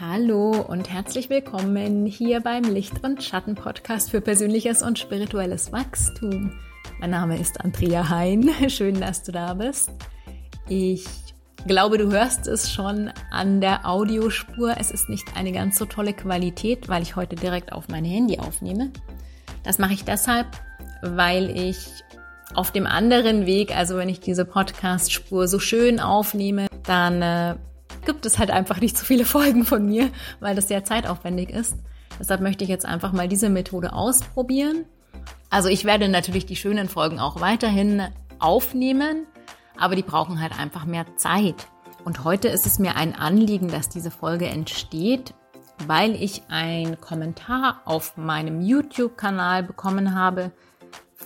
Hallo und herzlich willkommen hier beim Licht- und Schatten-Podcast für persönliches und spirituelles Wachstum. Mein Name ist Andrea Hein. Schön, dass du da bist. Ich glaube, du hörst es schon an der Audiospur. Es ist nicht eine ganz so tolle Qualität, weil ich heute direkt auf mein Handy aufnehme. Das mache ich deshalb, weil ich auf dem anderen Weg, also wenn ich diese Podcast-Spur so schön aufnehme, dann äh, gibt es halt einfach nicht so viele Folgen von mir, weil das sehr zeitaufwendig ist. Deshalb möchte ich jetzt einfach mal diese Methode ausprobieren. Also ich werde natürlich die schönen Folgen auch weiterhin aufnehmen, aber die brauchen halt einfach mehr Zeit. Und heute ist es mir ein Anliegen, dass diese Folge entsteht, weil ich einen Kommentar auf meinem YouTube-Kanal bekommen habe,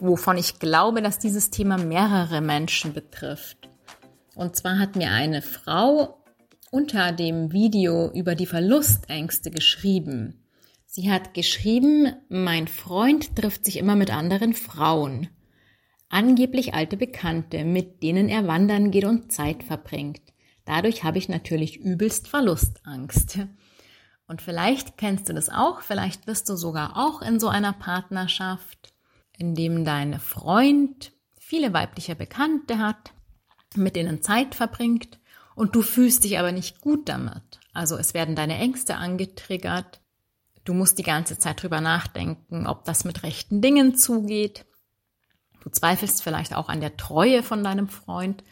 wovon ich glaube, dass dieses Thema mehrere Menschen betrifft. Und zwar hat mir eine Frau unter dem Video über die Verlustängste geschrieben. Sie hat geschrieben, mein Freund trifft sich immer mit anderen Frauen. Angeblich alte Bekannte, mit denen er wandern geht und Zeit verbringt. Dadurch habe ich natürlich übelst Verlustangst. Und vielleicht kennst du das auch, vielleicht bist du sogar auch in so einer Partnerschaft, in dem dein Freund viele weibliche Bekannte hat, mit denen Zeit verbringt und du fühlst dich aber nicht gut damit. Also es werden deine Ängste angetriggert. Du musst die ganze Zeit drüber nachdenken, ob das mit rechten Dingen zugeht. Du zweifelst vielleicht auch an der Treue von deinem Freund.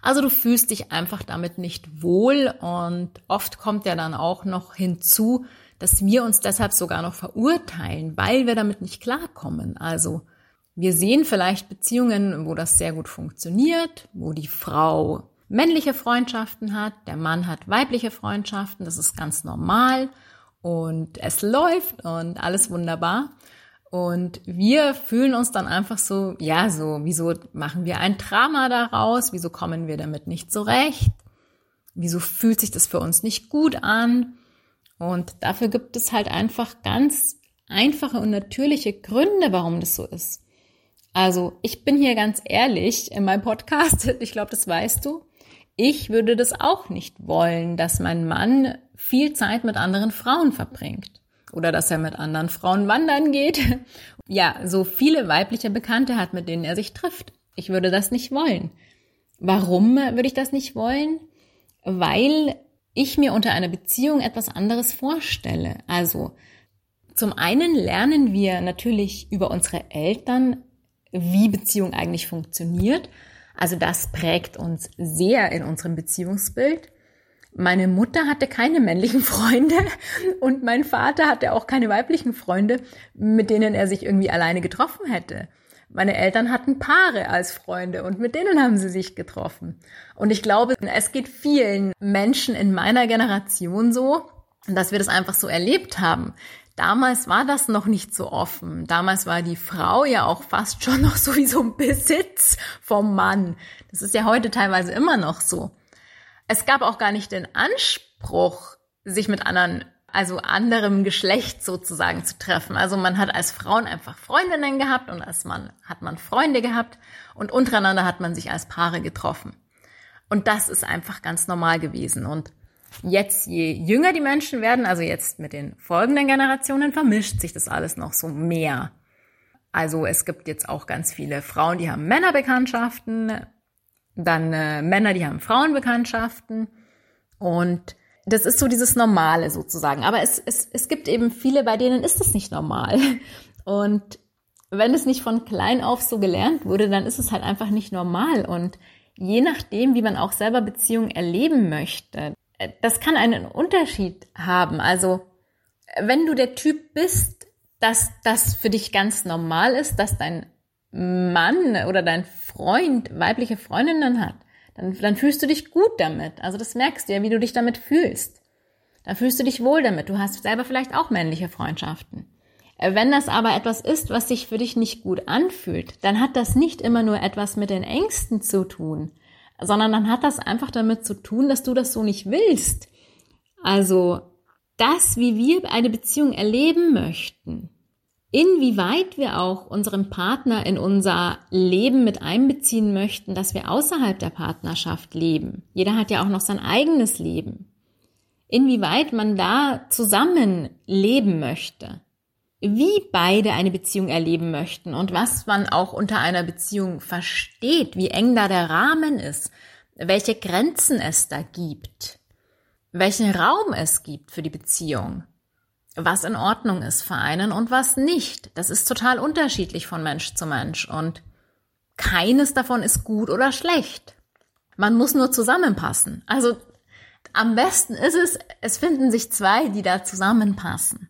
Also du fühlst dich einfach damit nicht wohl und oft kommt ja dann auch noch hinzu, dass wir uns deshalb sogar noch verurteilen, weil wir damit nicht klarkommen. Also wir sehen vielleicht Beziehungen, wo das sehr gut funktioniert, wo die Frau männliche Freundschaften hat, der Mann hat weibliche Freundschaften, das ist ganz normal und es läuft und alles wunderbar. Und wir fühlen uns dann einfach so, ja, so, wieso machen wir ein Drama daraus? Wieso kommen wir damit nicht zurecht? Wieso fühlt sich das für uns nicht gut an? Und dafür gibt es halt einfach ganz einfache und natürliche Gründe, warum das so ist. Also, ich bin hier ganz ehrlich in meinem Podcast, ich glaube, das weißt du. Ich würde das auch nicht wollen, dass mein Mann viel Zeit mit anderen Frauen verbringt oder dass er mit anderen Frauen wandern geht. Ja, so viele weibliche Bekannte hat, mit denen er sich trifft. Ich würde das nicht wollen. Warum würde ich das nicht wollen? Weil ich mir unter einer Beziehung etwas anderes vorstelle. Also zum einen lernen wir natürlich über unsere Eltern, wie Beziehung eigentlich funktioniert. Also das prägt uns sehr in unserem Beziehungsbild. Meine Mutter hatte keine männlichen Freunde und mein Vater hatte auch keine weiblichen Freunde, mit denen er sich irgendwie alleine getroffen hätte. Meine Eltern hatten Paare als Freunde und mit denen haben sie sich getroffen. Und ich glaube, es geht vielen Menschen in meiner Generation so, dass wir das einfach so erlebt haben, Damals war das noch nicht so offen. Damals war die Frau ja auch fast schon noch sowieso ein Besitz vom Mann. Das ist ja heute teilweise immer noch so. Es gab auch gar nicht den Anspruch, sich mit anderen, also anderem Geschlecht sozusagen zu treffen. Also man hat als Frauen einfach Freundinnen gehabt und als Mann hat man Freunde gehabt und untereinander hat man sich als Paare getroffen. Und das ist einfach ganz normal gewesen. Und Jetzt, je jünger die Menschen werden, also jetzt mit den folgenden Generationen, vermischt sich das alles noch so mehr. Also es gibt jetzt auch ganz viele Frauen, die haben Männerbekanntschaften, dann äh, Männer, die haben Frauenbekanntschaften und das ist so dieses Normale sozusagen. Aber es, es, es gibt eben viele, bei denen ist es nicht normal. Und wenn es nicht von klein auf so gelernt wurde, dann ist es halt einfach nicht normal. Und je nachdem, wie man auch selber Beziehungen erleben möchte, das kann einen Unterschied haben. Also wenn du der Typ bist, dass das für dich ganz normal ist, dass dein Mann oder dein Freund weibliche Freundinnen hat, dann, dann fühlst du dich gut damit. Also das merkst du ja, wie du dich damit fühlst. Dann fühlst du dich wohl damit. Du hast selber vielleicht auch männliche Freundschaften. Wenn das aber etwas ist, was sich für dich nicht gut anfühlt, dann hat das nicht immer nur etwas mit den Ängsten zu tun, sondern dann hat das einfach damit zu tun, dass du das so nicht willst. Also das, wie wir eine Beziehung erleben möchten, inwieweit wir auch unseren Partner in unser Leben mit einbeziehen möchten, dass wir außerhalb der Partnerschaft leben. Jeder hat ja auch noch sein eigenes Leben. inwieweit man da zusammen leben möchte, wie beide eine Beziehung erleben möchten und was man auch unter einer Beziehung versteht, wie eng da der Rahmen ist, welche Grenzen es da gibt, welchen Raum es gibt für die Beziehung, was in Ordnung ist für einen und was nicht. Das ist total unterschiedlich von Mensch zu Mensch und keines davon ist gut oder schlecht. Man muss nur zusammenpassen. Also am besten ist es, es finden sich zwei, die da zusammenpassen.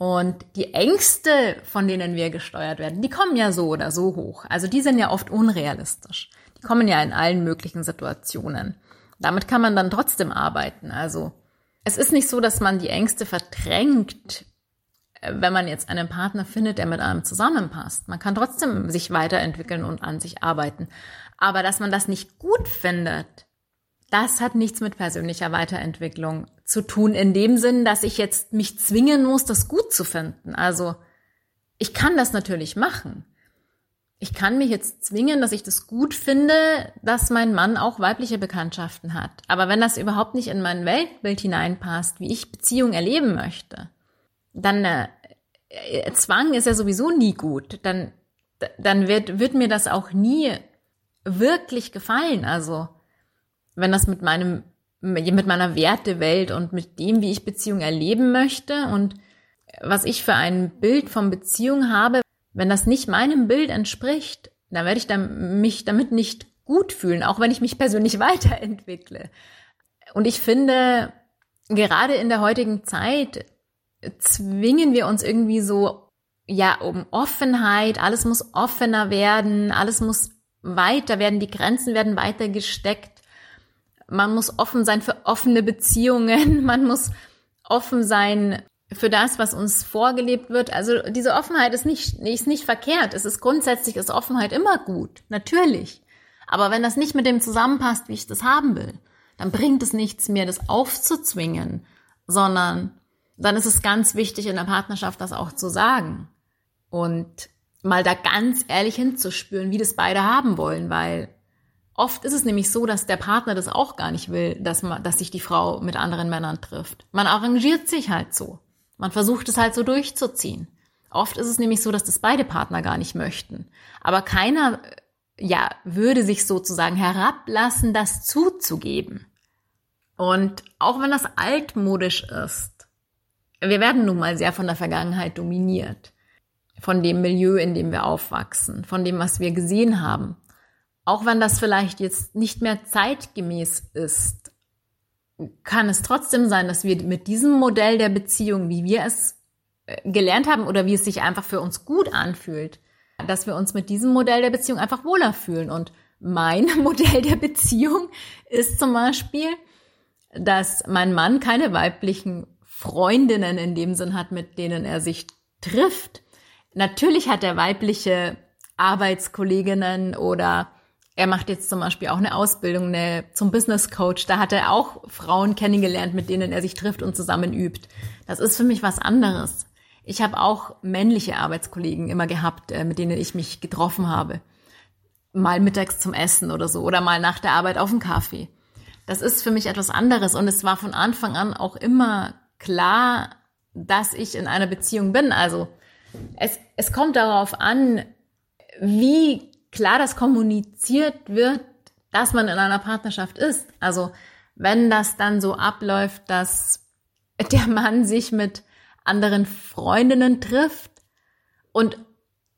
Und die Ängste, von denen wir gesteuert werden, die kommen ja so oder so hoch. Also die sind ja oft unrealistisch. Die kommen ja in allen möglichen Situationen. Damit kann man dann trotzdem arbeiten. Also es ist nicht so, dass man die Ängste verdrängt, äh, wenn man jetzt einen Partner findet, der mit einem zusammenpasst. Man kann trotzdem sich weiterentwickeln und an sich arbeiten. Aber dass man das nicht gut findet, das hat nichts mit persönlicher Weiterentwicklung zu tun, in dem Sinn, dass ich jetzt mich zwingen muss, das gut zu finden. Also ich kann das natürlich machen. Ich kann mich jetzt zwingen, dass ich das gut finde, dass mein Mann auch weibliche Bekanntschaften hat. Aber wenn das überhaupt nicht in mein Weltbild hineinpasst, wie ich Beziehung erleben möchte, dann äh, Zwang ist ja sowieso nie gut. Dann, dann wird, wird mir das auch nie wirklich gefallen. Also wenn das mit meinem, mit meiner Wertewelt und mit dem, wie ich Beziehung erleben möchte und was ich für ein Bild von Beziehung habe, wenn das nicht meinem Bild entspricht, dann werde ich dann, mich damit nicht gut fühlen, auch wenn ich mich persönlich weiterentwickle. Und ich finde, gerade in der heutigen Zeit zwingen wir uns irgendwie so, ja, um Offenheit, alles muss offener werden, alles muss weiter werden, die Grenzen werden weiter gesteckt man muss offen sein für offene Beziehungen, man muss offen sein für das, was uns vorgelebt wird. Also diese Offenheit ist nicht, ist nicht verkehrt. Es ist grundsätzlich ist Offenheit immer gut, natürlich. Aber wenn das nicht mit dem zusammenpasst, wie ich das haben will, dann bringt es nichts mehr, das aufzuzwingen, sondern dann ist es ganz wichtig in der Partnerschaft, das auch zu sagen und mal da ganz ehrlich hinzuspüren, wie das beide haben wollen, weil Oft ist es nämlich so, dass der Partner das auch gar nicht will, dass, man, dass sich die Frau mit anderen Männern trifft. Man arrangiert sich halt so. Man versucht es halt so durchzuziehen. Oft ist es nämlich so, dass das beide Partner gar nicht möchten. Aber keiner, ja, würde sich sozusagen herablassen, das zuzugeben. Und auch wenn das altmodisch ist, wir werden nun mal sehr von der Vergangenheit dominiert. Von dem Milieu, in dem wir aufwachsen, von dem, was wir gesehen haben auch wenn das vielleicht jetzt nicht mehr zeitgemäß ist, kann es trotzdem sein, dass wir mit diesem Modell der Beziehung, wie wir es äh, gelernt haben oder wie es sich einfach für uns gut anfühlt, dass wir uns mit diesem Modell der Beziehung einfach wohler fühlen. Und mein Modell der Beziehung ist zum Beispiel, dass mein Mann keine weiblichen Freundinnen in dem Sinn hat, mit denen er sich trifft. Natürlich hat er weibliche Arbeitskolleginnen oder er macht jetzt zum Beispiel auch eine Ausbildung eine, zum Business Coach. Da hat er auch Frauen kennengelernt, mit denen er sich trifft und zusammen übt. Das ist für mich was anderes. Ich habe auch männliche Arbeitskollegen immer gehabt, äh, mit denen ich mich getroffen habe. Mal mittags zum Essen oder so oder mal nach der Arbeit auf den Kaffee. Das ist für mich etwas anderes und es war von Anfang an auch immer klar, dass ich in einer Beziehung bin. Also es, es kommt darauf an, wie klar, dass kommuniziert wird, dass man in einer Partnerschaft ist. Also wenn das dann so abläuft, dass der Mann sich mit anderen Freundinnen trifft und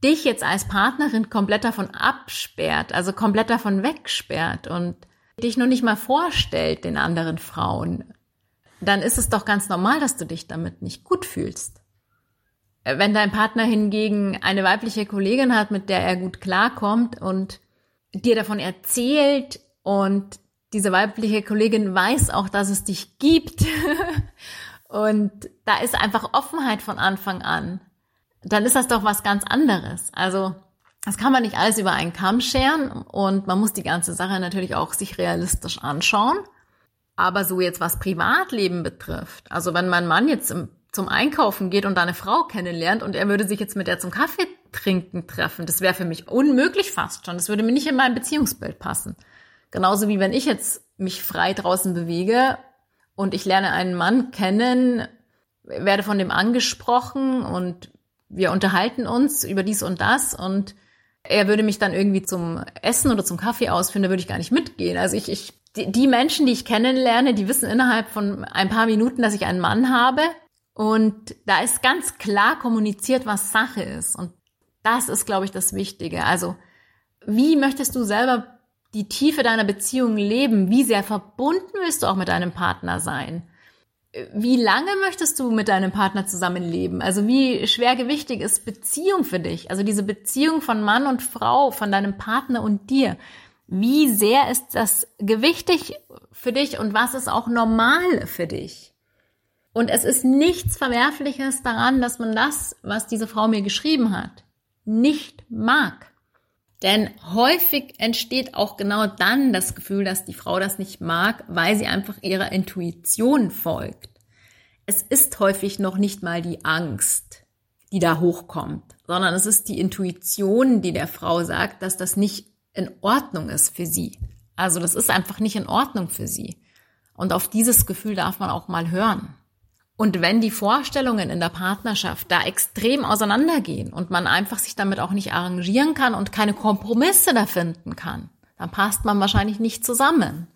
dich jetzt als Partnerin komplett davon absperrt, also komplett davon wegsperrt und dich nur nicht mal vorstellt den anderen Frauen, dann ist es doch ganz normal, dass du dich damit nicht gut fühlst. Wenn dein Partner hingegen eine weibliche Kollegin hat, mit der er gut klarkommt und dir davon erzählt und diese weibliche Kollegin weiß auch, dass es dich gibt und da ist einfach Offenheit von Anfang an, dann ist das doch was ganz anderes. Also das kann man nicht alles über einen Kamm scheren und man muss die ganze Sache natürlich auch sich realistisch anschauen. Aber so jetzt was Privatleben betrifft, also wenn mein Mann jetzt im zum Einkaufen geht und da eine Frau kennenlernt und er würde sich jetzt mit der zum Kaffee trinken treffen, das wäre für mich unmöglich fast schon. Das würde mir nicht in mein Beziehungsbild passen. Genauso wie wenn ich jetzt mich frei draußen bewege und ich lerne einen Mann kennen, werde von dem angesprochen und wir unterhalten uns über dies und das und er würde mich dann irgendwie zum Essen oder zum Kaffee ausführen, da würde ich gar nicht mitgehen. Also ich, ich die, die Menschen, die ich kennenlerne, die wissen innerhalb von ein paar Minuten, dass ich einen Mann habe. Und da ist ganz klar kommuniziert, was Sache ist. Und das ist, glaube ich, das Wichtige. Also, wie möchtest du selber die Tiefe deiner Beziehung leben? Wie sehr verbunden willst du auch mit deinem Partner sein? Wie lange möchtest du mit deinem Partner zusammenleben? Also wie schwergewichtig ist Beziehung für dich? Also diese Beziehung von Mann und Frau, von deinem Partner und dir. Wie sehr ist das gewichtig für dich und was ist auch normal für dich? Und es ist nichts Verwerfliches daran, dass man das, was diese Frau mir geschrieben hat, nicht mag. Denn häufig entsteht auch genau dann das Gefühl, dass die Frau das nicht mag, weil sie einfach ihrer Intuition folgt. Es ist häufig noch nicht mal die Angst, die da hochkommt, sondern es ist die Intuition, die der Frau sagt, dass das nicht in Ordnung ist für sie. Also das ist einfach nicht in Ordnung für sie. Und auf dieses Gefühl darf man auch mal hören. Und wenn die Vorstellungen in der Partnerschaft da extrem auseinandergehen und man einfach sich damit auch nicht arrangieren kann und keine Kompromisse da finden kann, dann passt man wahrscheinlich nicht zusammen.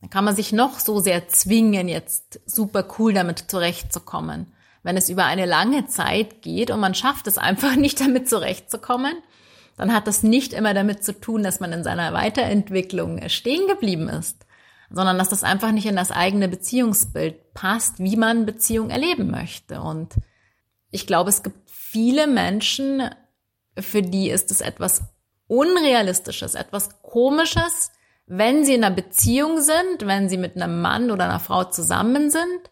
Dann kann man sich noch so sehr zwingen, jetzt super cool damit zurechtzukommen. Wenn es über eine lange Zeit geht und man schafft es einfach nicht damit zurechtzukommen, dann hat das nicht immer damit zu tun, dass man in seiner Weiterentwicklung stehen geblieben ist, sondern dass das einfach nicht in das eigene Beziehungsbild passt, wie man Beziehung erleben möchte. Und ich glaube, es gibt viele Menschen, für die ist es etwas Unrealistisches, etwas Komisches, wenn sie in einer Beziehung sind, wenn sie mit einem Mann oder einer Frau zusammen sind,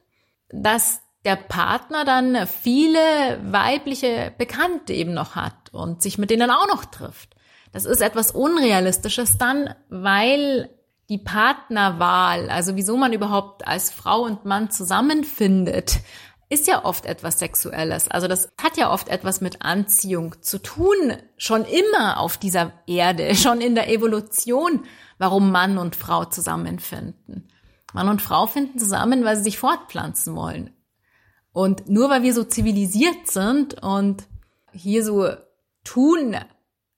dass der Partner dann viele weibliche Bekannte eben noch hat und sich mit denen auch noch trifft. Das ist etwas Unrealistisches dann, weil die Partnerwahl, also wieso man überhaupt als Frau und Mann zusammenfindet, ist ja oft etwas Sexuelles. Also das hat ja oft etwas mit Anziehung zu tun, schon immer auf dieser Erde, schon in der Evolution, warum Mann und Frau zusammenfinden. Mann und Frau finden zusammen, weil sie sich fortpflanzen wollen. Und nur weil wir so zivilisiert sind und hier so tun,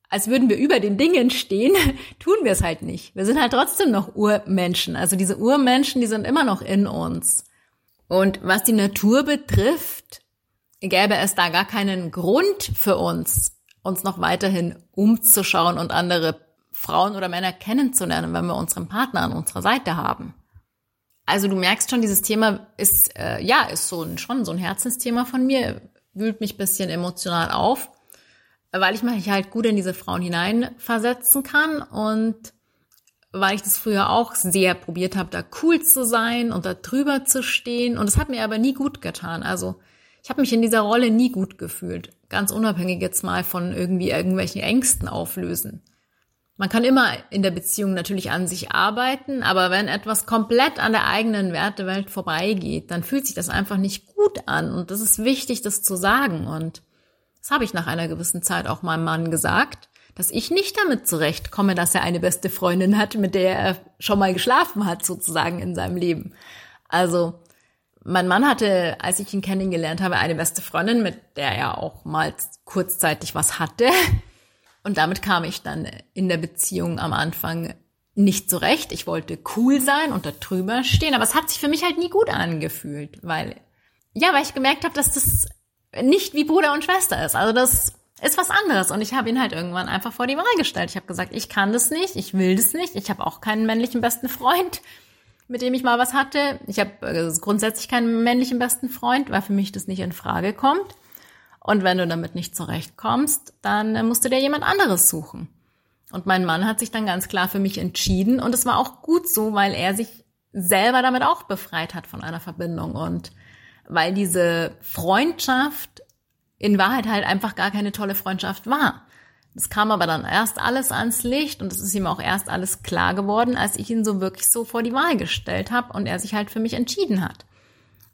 als würden wir über den Dingen stehen, tun wir es halt nicht. Wir sind halt trotzdem noch Urmenschen. Also diese Urmenschen, die sind immer noch in uns. Und was die Natur betrifft, gäbe es da gar keinen Grund für uns, uns noch weiterhin umzuschauen und andere Frauen oder Männer kennenzulernen, wenn wir unseren Partner an unserer Seite haben. Also du merkst schon, dieses Thema ist, äh, ja, ist so ein, schon so ein Herzensthema von mir, wühlt mich bisschen emotional auf, weil ich mich halt gut in diese Frauen hineinversetzen kann und weil ich das früher auch sehr probiert habe, da cool zu sein und da drüber zu stehen. Und es hat mir aber nie gut getan. Also ich habe mich in dieser Rolle nie gut gefühlt. Ganz unabhängig jetzt mal von irgendwie irgendwelchen Ängsten auflösen. Man kann immer in der Beziehung natürlich an sich arbeiten, aber wenn etwas komplett an der eigenen Wertewelt vorbeigeht, dann fühlt sich das einfach nicht gut an. Und das ist wichtig, das zu sagen. Und das habe ich nach einer gewissen Zeit auch meinem Mann gesagt, dass ich nicht damit zurechtkomme, dass er eine beste Freundin hat, mit der er schon mal geschlafen hat, sozusagen in seinem Leben. Also, mein Mann hatte, als ich ihn kennengelernt habe, eine beste Freundin, mit der er auch mal kurzzeitig was hatte. Und damit kam ich dann in der Beziehung am Anfang nicht zurecht. Ich wollte cool sein und da drüber stehen, aber es hat sich für mich halt nie gut angefühlt, weil ja, weil ich gemerkt habe, dass das nicht wie Bruder und Schwester ist. Also das ist was anderes und ich habe ihn halt irgendwann einfach vor die Wahl gestellt. Ich habe gesagt, ich kann das nicht, ich will das nicht, ich habe auch keinen männlichen besten Freund, mit dem ich mal was hatte. Ich habe äh, grundsätzlich keinen männlichen besten Freund, weil für mich das nicht in Frage kommt. Und wenn du damit nicht zurechtkommst, dann äh, musst du dir jemand anderes suchen. Und mein Mann hat sich dann ganz klar für mich entschieden. Und es war auch gut so, weil er sich selber damit auch befreit hat von einer Verbindung. Und weil diese Freundschaft in Wahrheit halt einfach gar keine tolle Freundschaft war. Es kam aber dann erst alles ans Licht und es ist ihm auch erst alles klar geworden, als ich ihn so wirklich so vor die Wahl gestellt habe und er sich halt für mich entschieden hat.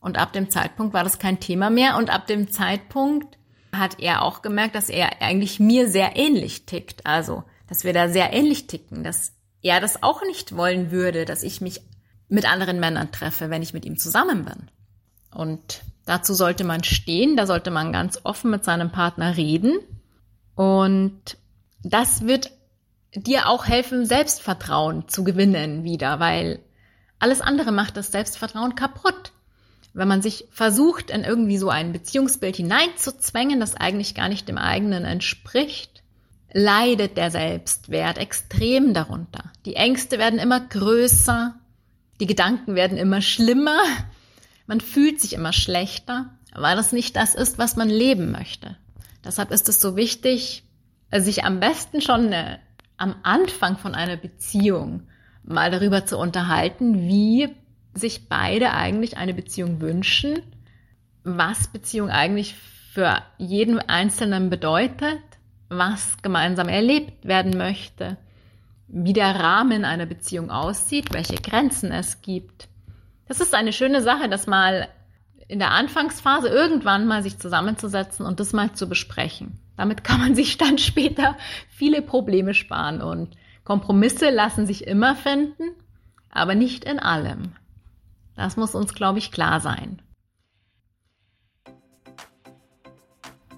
Und ab dem Zeitpunkt war das kein Thema mehr und ab dem Zeitpunkt hat er auch gemerkt, dass er eigentlich mir sehr ähnlich tickt. Also, dass wir da sehr ähnlich ticken, dass er das auch nicht wollen würde, dass ich mich mit anderen Männern treffe, wenn ich mit ihm zusammen bin. Und dazu sollte man stehen, da sollte man ganz offen mit seinem Partner reden. Und das wird dir auch helfen, Selbstvertrauen zu gewinnen wieder, weil alles andere macht das Selbstvertrauen kaputt. Wenn man sich versucht, in irgendwie so ein Beziehungsbild hineinzuzwängen, das eigentlich gar nicht dem eigenen entspricht, leidet der Selbstwert extrem darunter. Die Ängste werden immer größer, die Gedanken werden immer schlimmer, man fühlt sich immer schlechter, weil das nicht das ist, was man leben möchte. Deshalb ist es so wichtig, sich am besten schon äh, am Anfang von einer Beziehung mal darüber zu unterhalten, wie sich beide eigentlich eine Beziehung wünschen, was Beziehung eigentlich für jeden Einzelnen bedeutet, was gemeinsam erlebt werden möchte, wie der Rahmen einer Beziehung aussieht, welche Grenzen es gibt. Das ist eine schöne Sache, das mal in der Anfangsphase irgendwann mal sich zusammenzusetzen und das mal zu besprechen. Damit kann man sich dann später viele Probleme sparen und Kompromisse lassen sich immer finden, aber nicht in allem. Das muss uns, glaube ich, klar sein.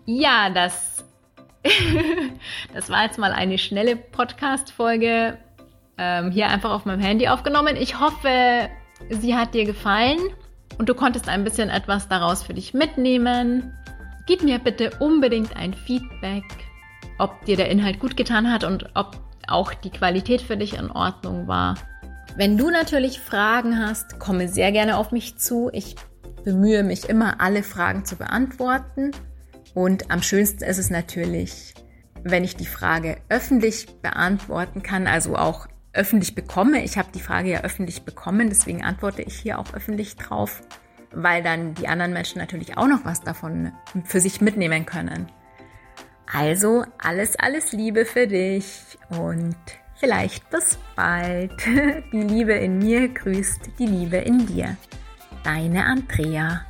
Ja, das, das war jetzt mal eine schnelle Podcast-Folge ähm, hier einfach auf meinem Handy aufgenommen. Ich hoffe, sie hat dir gefallen und du konntest ein bisschen etwas daraus für dich mitnehmen. Gib mir bitte unbedingt ein Feedback, ob dir der Inhalt gut getan hat und ob auch die Qualität für dich in Ordnung war. Wenn du natürlich Fragen hast, komme sehr gerne auf mich zu. Ich bemühe mich immer, alle Fragen zu beantworten. Und am schönsten ist es natürlich, wenn ich die Frage öffentlich beantworten kann, also auch öffentlich bekomme. Ich habe die Frage ja öffentlich bekommen, deswegen antworte ich hier auch öffentlich drauf, weil dann die anderen Menschen natürlich auch noch was davon für sich mitnehmen können. Also alles, alles Liebe für dich und Vielleicht bis bald. Die Liebe in mir grüßt die Liebe in dir. Deine Andrea.